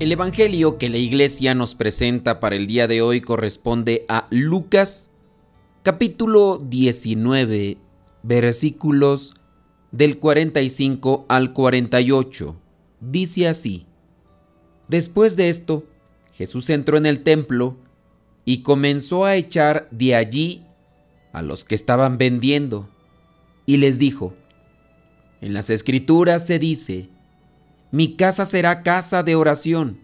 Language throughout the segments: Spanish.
El Evangelio que la iglesia nos presenta para el día de hoy corresponde a Lucas capítulo 19 versículos del 45 al 48. Dice así, Después de esto, Jesús entró en el templo y comenzó a echar de allí a los que estaban vendiendo y les dijo, En las escrituras se dice, mi casa será casa de oración,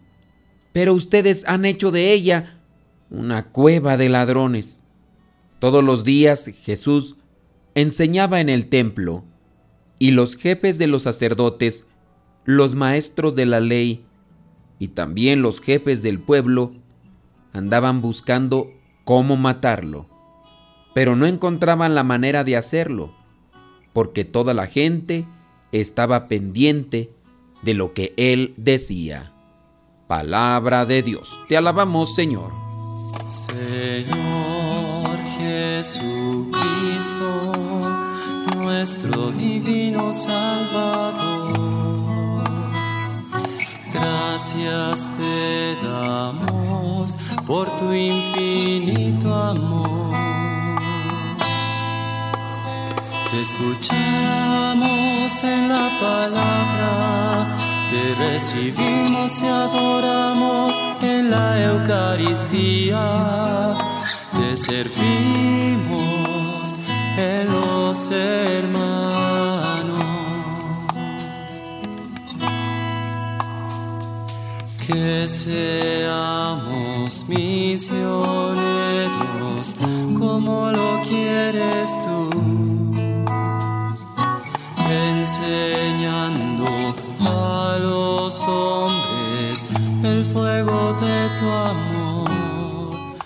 pero ustedes han hecho de ella una cueva de ladrones. Todos los días Jesús enseñaba en el templo, y los jefes de los sacerdotes, los maestros de la ley, y también los jefes del pueblo, andaban buscando cómo matarlo, pero no encontraban la manera de hacerlo, porque toda la gente estaba pendiente de lo que él decía. Palabra de Dios. Te alabamos, Señor. Señor Jesucristo, nuestro divino Salvador. Gracias te damos por tu infinito amor. Te escuchamos en la palabra, te recibimos y adoramos en la Eucaristía, te servimos en los hermanos. Que seamos misioneros como lo quieres tú enseñando a los hombres el fuego de tu amor.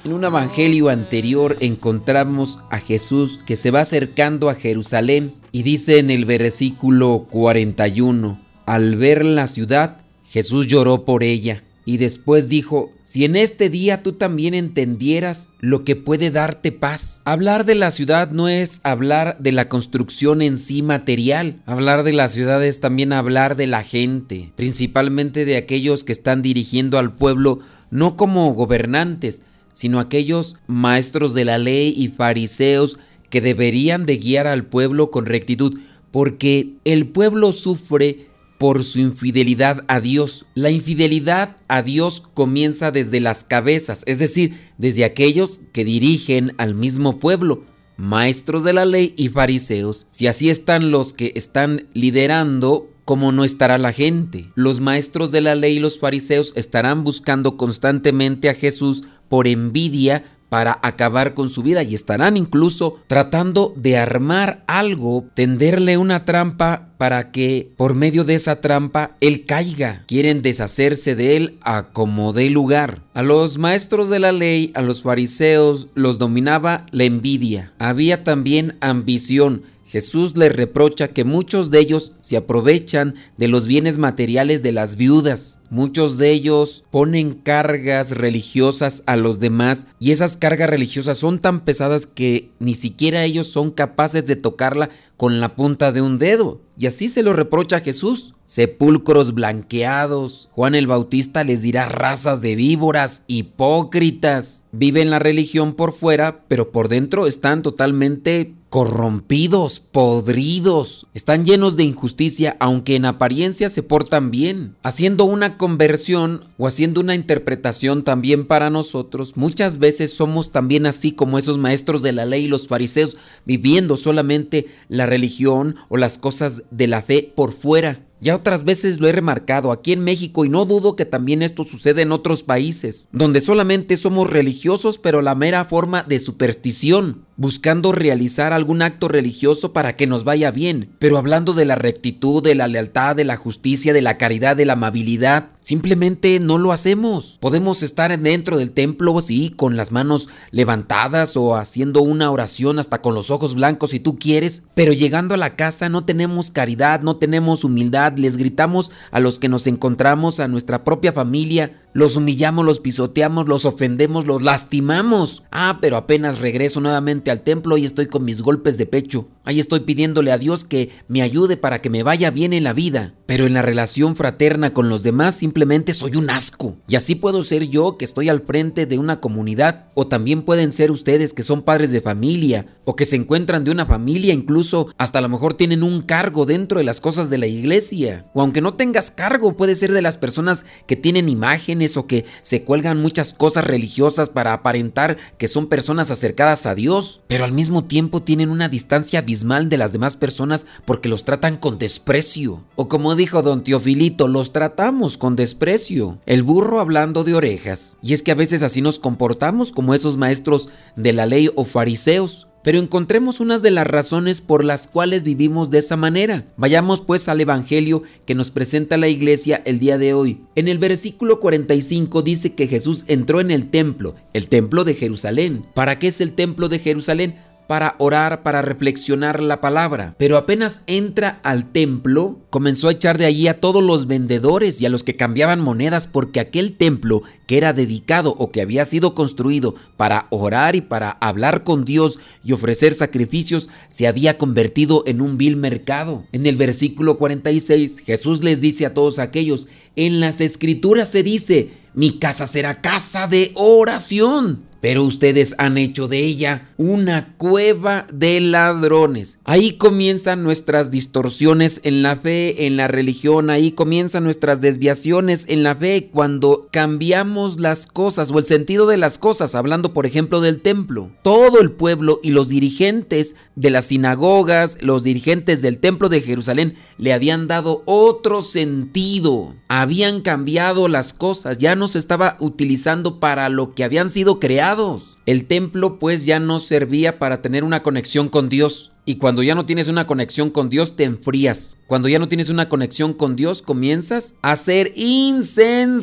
En un evangelio anterior encontramos a Jesús que se va acercando a Jerusalén y dice en el versículo 41, al ver la ciudad, Jesús lloró por ella y después dijo, si en este día tú también entendieras lo que puede darte paz. Hablar de la ciudad no es hablar de la construcción en sí material. Hablar de la ciudad es también hablar de la gente, principalmente de aquellos que están dirigiendo al pueblo no como gobernantes, sino aquellos maestros de la ley y fariseos que deberían de guiar al pueblo con rectitud, porque el pueblo sufre por su infidelidad a Dios. La infidelidad a Dios comienza desde las cabezas, es decir, desde aquellos que dirigen al mismo pueblo, maestros de la ley y fariseos. Si así están los que están liderando, ¿cómo no estará la gente? Los maestros de la ley y los fariseos estarán buscando constantemente a Jesús por envidia, para acabar con su vida y estarán incluso tratando de armar algo, tenderle una trampa para que por medio de esa trampa él caiga. Quieren deshacerse de él a como dé lugar. A los maestros de la ley, a los fariseos, los dominaba la envidia. Había también ambición Jesús les reprocha que muchos de ellos se aprovechan de los bienes materiales de las viudas. Muchos de ellos ponen cargas religiosas a los demás y esas cargas religiosas son tan pesadas que ni siquiera ellos son capaces de tocarla con la punta de un dedo. Y así se lo reprocha Jesús. Sepulcros blanqueados. Juan el Bautista les dirá razas de víboras, hipócritas. Viven la religión por fuera, pero por dentro están totalmente corrompidos, podridos, están llenos de injusticia, aunque en apariencia se portan bien, haciendo una conversión o haciendo una interpretación también para nosotros. Muchas veces somos también así como esos maestros de la ley y los fariseos, viviendo solamente la religión o las cosas de la fe por fuera. Ya otras veces lo he remarcado aquí en México y no dudo que también esto sucede en otros países, donde solamente somos religiosos pero la mera forma de superstición, buscando realizar algún acto religioso para que nos vaya bien, pero hablando de la rectitud, de la lealtad, de la justicia, de la caridad, de la amabilidad, Simplemente no lo hacemos. Podemos estar dentro del templo, sí, con las manos levantadas o haciendo una oración hasta con los ojos blancos si tú quieres, pero llegando a la casa no tenemos caridad, no tenemos humildad, les gritamos a los que nos encontramos, a nuestra propia familia, los humillamos, los pisoteamos, los ofendemos, los lastimamos. Ah, pero apenas regreso nuevamente al templo y estoy con mis golpes de pecho. Ahí estoy pidiéndole a Dios que me ayude para que me vaya bien en la vida. Pero en la relación fraterna con los demás simplemente soy un asco. Y así puedo ser yo que estoy al frente de una comunidad. O también pueden ser ustedes que son padres de familia. O que se encuentran de una familia. Incluso hasta a lo mejor tienen un cargo dentro de las cosas de la iglesia. O aunque no tengas cargo, puede ser de las personas que tienen imagen o que se cuelgan muchas cosas religiosas para aparentar que son personas acercadas a Dios, pero al mismo tiempo tienen una distancia abismal de las demás personas porque los tratan con desprecio. O como dijo don Teofilito, los tratamos con desprecio. El burro hablando de orejas. Y es que a veces así nos comportamos como esos maestros de la ley o fariseos pero encontremos unas de las razones por las cuales vivimos de esa manera. Vayamos pues al Evangelio que nos presenta la iglesia el día de hoy. En el versículo 45 dice que Jesús entró en el templo, el templo de Jerusalén. ¿Para qué es el templo de Jerusalén? Para orar, para reflexionar la palabra. Pero apenas entra al templo, comenzó a echar de allí a todos los vendedores y a los que cambiaban monedas porque aquel templo que era dedicado o que había sido construido para orar y para hablar con Dios y ofrecer sacrificios se había convertido en un vil mercado. En el versículo 46 Jesús les dice a todos aquellos, en las escrituras se dice, mi casa será casa de oración pero ustedes han hecho de ella una cueva de ladrones. Ahí comienzan nuestras distorsiones en la fe, en la religión, ahí comienzan nuestras desviaciones en la fe cuando cambiamos las cosas o el sentido de las cosas, hablando por ejemplo del templo. Todo el pueblo y los dirigentes de las sinagogas, los dirigentes del templo de Jerusalén le habían dado otro sentido, habían cambiado las cosas, ya no se estaba utilizando para lo que habían sido creadas el templo pues ya no servía para tener una conexión con Dios. Y cuando ya no tienes una conexión con Dios, te enfrías. Cuando ya no tienes una conexión con Dios, comienzas a ser insensible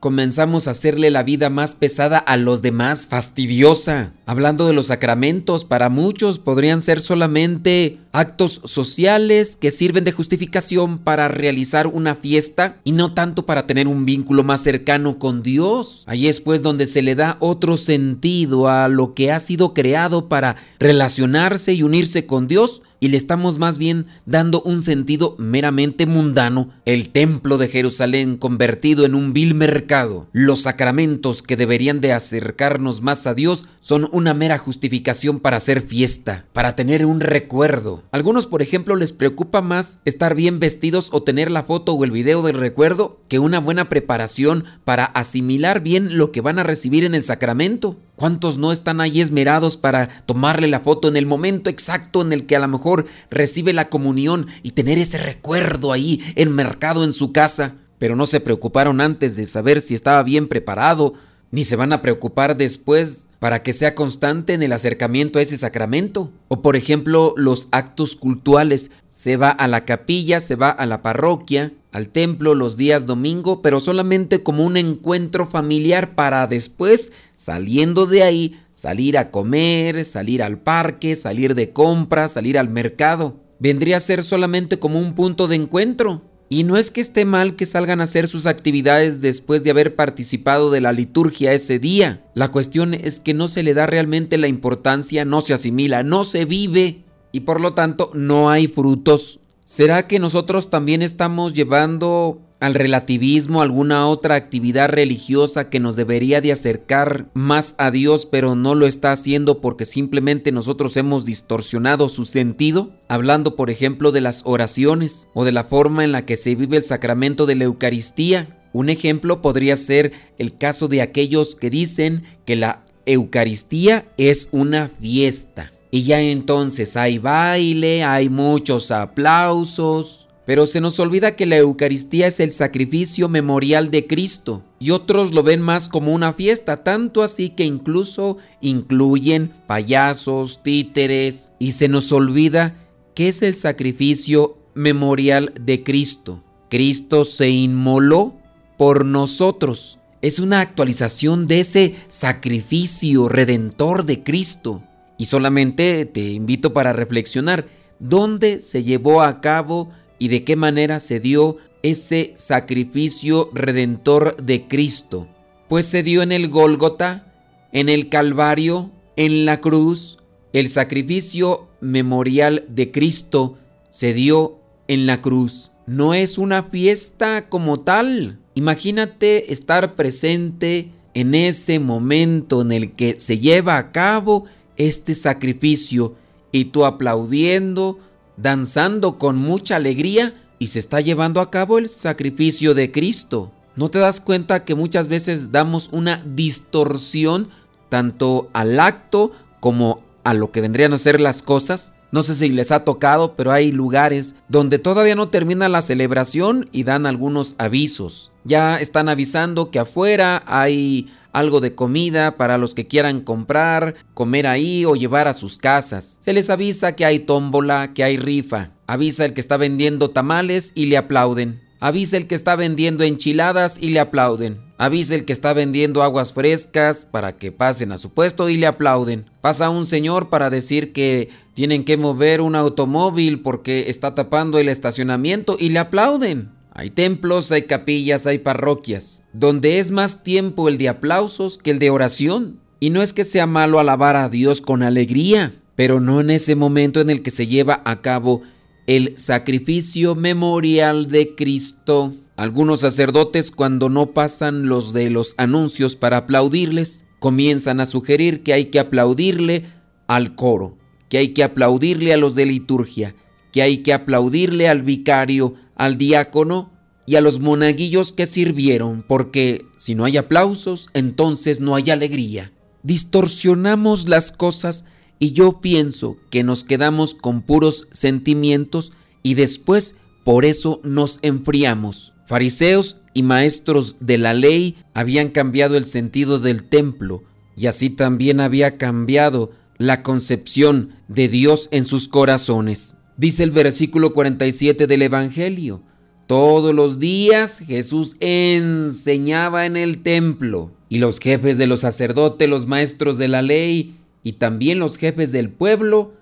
comenzamos a hacerle la vida más pesada a los demás, fastidiosa. Hablando de los sacramentos, para muchos podrían ser solamente actos sociales que sirven de justificación para realizar una fiesta y no tanto para tener un vínculo más cercano con Dios. Ahí es pues donde se le da otro sentido a lo que ha sido creado para relacionarse y unirse con Dios y le estamos más bien dando un sentido meramente mundano, el templo de Jerusalén convertido en un vil mercado. Los sacramentos que deberían de acercarnos más a Dios son una mera justificación para hacer fiesta, para tener un recuerdo. Algunos, por ejemplo, les preocupa más estar bien vestidos o tener la foto o el video del recuerdo que una buena preparación para asimilar bien lo que van a recibir en el sacramento. ¿Cuántos no están ahí esmerados para tomarle la foto en el momento exacto en el que a lo mejor recibe la comunión y tener ese recuerdo ahí enmercado en su casa? Pero no se preocuparon antes de saber si estaba bien preparado, ni se van a preocupar después para que sea constante en el acercamiento a ese sacramento. O por ejemplo, los actos cultuales. Se va a la capilla, se va a la parroquia, al templo los días domingo, pero solamente como un encuentro familiar para después, saliendo de ahí, salir a comer, salir al parque, salir de compras, salir al mercado. Vendría a ser solamente como un punto de encuentro. Y no es que esté mal que salgan a hacer sus actividades después de haber participado de la liturgia ese día. La cuestión es que no se le da realmente la importancia, no se asimila, no se vive y por lo tanto no hay frutos. ¿Será que nosotros también estamos llevando al relativismo alguna otra actividad religiosa que nos debería de acercar más a Dios pero no lo está haciendo porque simplemente nosotros hemos distorsionado su sentido? Hablando por ejemplo de las oraciones o de la forma en la que se vive el sacramento de la Eucaristía. Un ejemplo podría ser el caso de aquellos que dicen que la Eucaristía es una fiesta. Y ya entonces hay baile, hay muchos aplausos, Pero se nos olvida que la Eucaristía es el sacrificio memorial de Cristo y otros lo ven más como una fiesta, tanto así que incluso incluyen payasos, títeres y se nos olvida que es el sacrificio memorial de Cristo. Cristo se inmoló por nosotros. Es una actualización de ese sacrificio redentor de Cristo. Y solamente te invito para reflexionar dónde se llevó a cabo y de qué manera se dio ese sacrificio redentor de Cristo. Pues se dio en el Gólgota, en el Calvario, en la cruz. El sacrificio memorial de Cristo se dio en la cruz. No es una fiesta como tal. Imagínate estar presente en ese momento en el que se lleva a cabo este sacrificio y tú aplaudiendo, danzando con mucha alegría y se está llevando a cabo el sacrificio de Cristo. ¿No te das cuenta que muchas veces damos una distorsión tanto al acto como a lo que vendrían a ser las cosas? No sé si les ha tocado, pero hay lugares donde todavía no termina la celebración y dan algunos avisos. Ya están avisando que afuera hay algo de comida para los que quieran comprar, comer ahí o llevar a sus casas. Se les avisa que hay tómbola, que hay rifa. Avisa el que está vendiendo tamales y le aplauden. Avisa el que está vendiendo enchiladas y le aplauden. Avisa el que está vendiendo aguas frescas para que pasen a su puesto y le aplauden. Pasa un señor para decir que tienen que mover un automóvil porque está tapando el estacionamiento y le aplauden. Hay templos, hay capillas, hay parroquias, donde es más tiempo el de aplausos que el de oración. Y no es que sea malo alabar a Dios con alegría, pero no en ese momento en el que se lleva a cabo el sacrificio memorial de Cristo. Algunos sacerdotes cuando no pasan los de los anuncios para aplaudirles, comienzan a sugerir que hay que aplaudirle al coro, que hay que aplaudirle a los de liturgia, que hay que aplaudirle al vicario, al diácono y a los monaguillos que sirvieron, porque si no hay aplausos, entonces no hay alegría. Distorsionamos las cosas y yo pienso que nos quedamos con puros sentimientos y después por eso nos enfriamos. Fariseos y maestros de la ley habían cambiado el sentido del templo y así también había cambiado la concepción de Dios en sus corazones. Dice el versículo 47 del Evangelio, todos los días Jesús enseñaba en el templo y los jefes de los sacerdotes, los maestros de la ley y también los jefes del pueblo,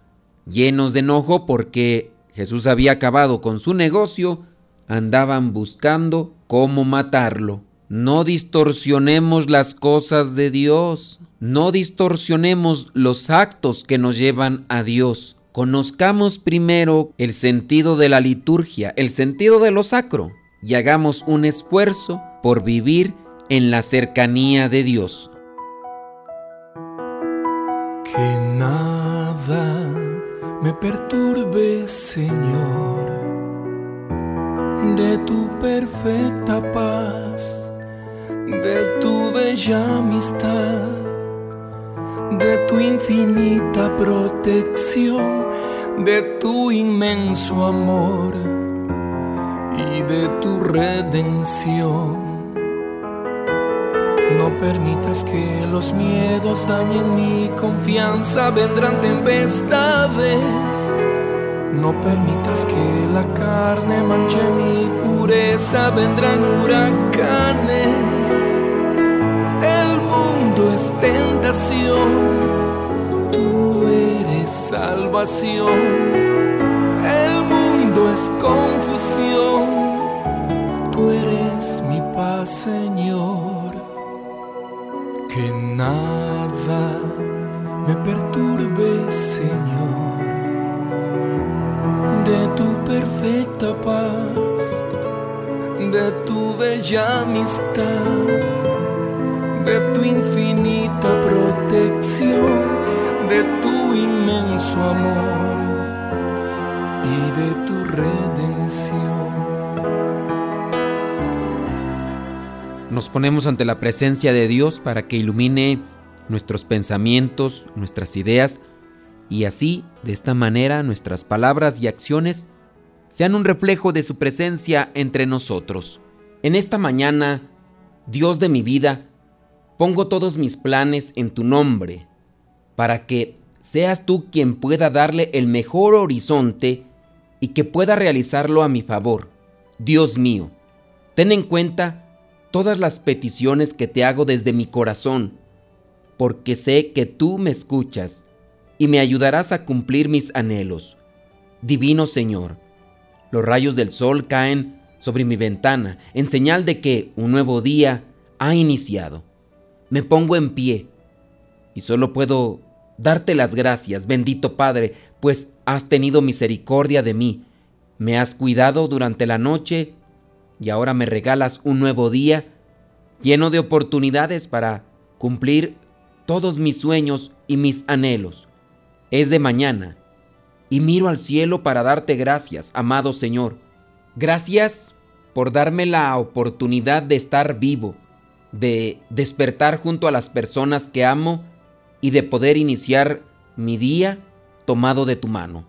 llenos de enojo porque Jesús había acabado con su negocio, andaban buscando cómo matarlo. No distorsionemos las cosas de Dios, no distorsionemos los actos que nos llevan a Dios. Conozcamos primero el sentido de la liturgia, el sentido de lo sacro, y hagamos un esfuerzo por vivir en la cercanía de Dios. Que nada me perturbe, Señor, de tu perfecta paz, de tu bella amistad de tu infinita protección, de tu inmenso amor y de tu redención. No permitas que los miedos dañen mi confianza, vendrán tempestades. No permitas que la carne manche mi pureza, vendrán huracanes es tentación, tú eres salvación. El mundo es confusión, tú eres mi paz, Señor. Que nada me perturbe, Señor, de tu perfecta paz, de tu bella amistad de tu infinita protección, de tu inmenso amor y de tu redención. Nos ponemos ante la presencia de Dios para que ilumine nuestros pensamientos, nuestras ideas, y así, de esta manera, nuestras palabras y acciones sean un reflejo de su presencia entre nosotros. En esta mañana, Dios de mi vida, pongo todos mis planes en tu nombre, para que seas tú quien pueda darle el mejor horizonte y que pueda realizarlo a mi favor. Dios mío, ten en cuenta todas las peticiones que te hago desde mi corazón, porque sé que tú me escuchas y me ayudarás a cumplir mis anhelos. Divino Señor, los rayos del sol caen sobre mi ventana en señal de que un nuevo día ha iniciado. Me pongo en pie y solo puedo darte las gracias, bendito Padre, pues has tenido misericordia de mí, me has cuidado durante la noche y ahora me regalas un nuevo día lleno de oportunidades para cumplir todos mis sueños y mis anhelos. Es de mañana y miro al cielo para darte gracias, amado Señor. Gracias por darme la oportunidad de estar vivo, de despertar junto a las personas que amo y de poder iniciar mi día tomado de tu mano.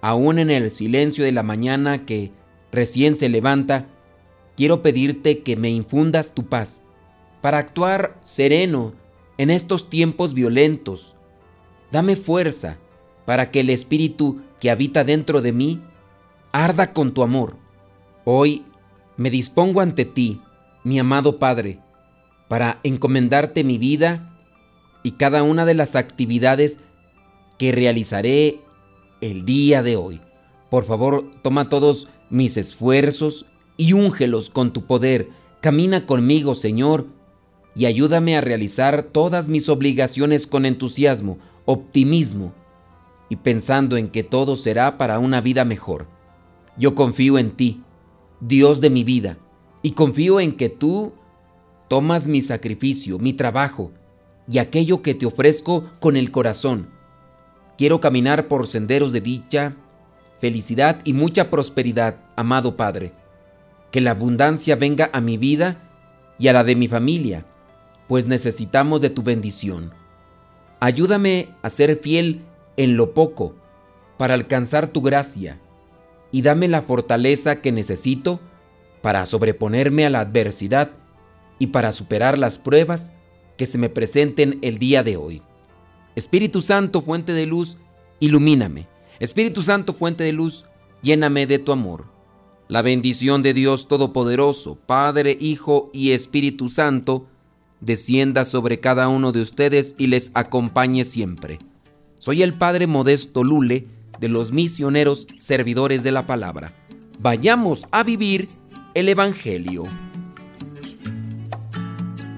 Aún en el silencio de la mañana que recién se levanta, quiero pedirte que me infundas tu paz para actuar sereno en estos tiempos violentos. Dame fuerza para que el espíritu que habita dentro de mí arda con tu amor. Hoy me dispongo ante ti, mi amado Padre, para encomendarte mi vida y cada una de las actividades que realizaré el día de hoy. Por favor, toma todos mis esfuerzos y úngelos con tu poder. Camina conmigo, Señor, y ayúdame a realizar todas mis obligaciones con entusiasmo, optimismo y pensando en que todo será para una vida mejor. Yo confío en ti, Dios de mi vida, y confío en que tú tomas mi sacrificio, mi trabajo, y aquello que te ofrezco con el corazón. Quiero caminar por senderos de dicha, felicidad y mucha prosperidad, amado Padre. Que la abundancia venga a mi vida y a la de mi familia, pues necesitamos de tu bendición. Ayúdame a ser fiel en lo poco, para alcanzar tu gracia, y dame la fortaleza que necesito para sobreponerme a la adversidad y para superar las pruebas que se me presenten el día de hoy. Espíritu Santo, fuente de luz, ilumíname. Espíritu Santo, fuente de luz, lléname de tu amor. La bendición de Dios Todopoderoso, Padre, Hijo y Espíritu Santo, descienda sobre cada uno de ustedes y les acompañe siempre. Soy el Padre Modesto Lule de los misioneros servidores de la palabra. Vayamos a vivir el Evangelio.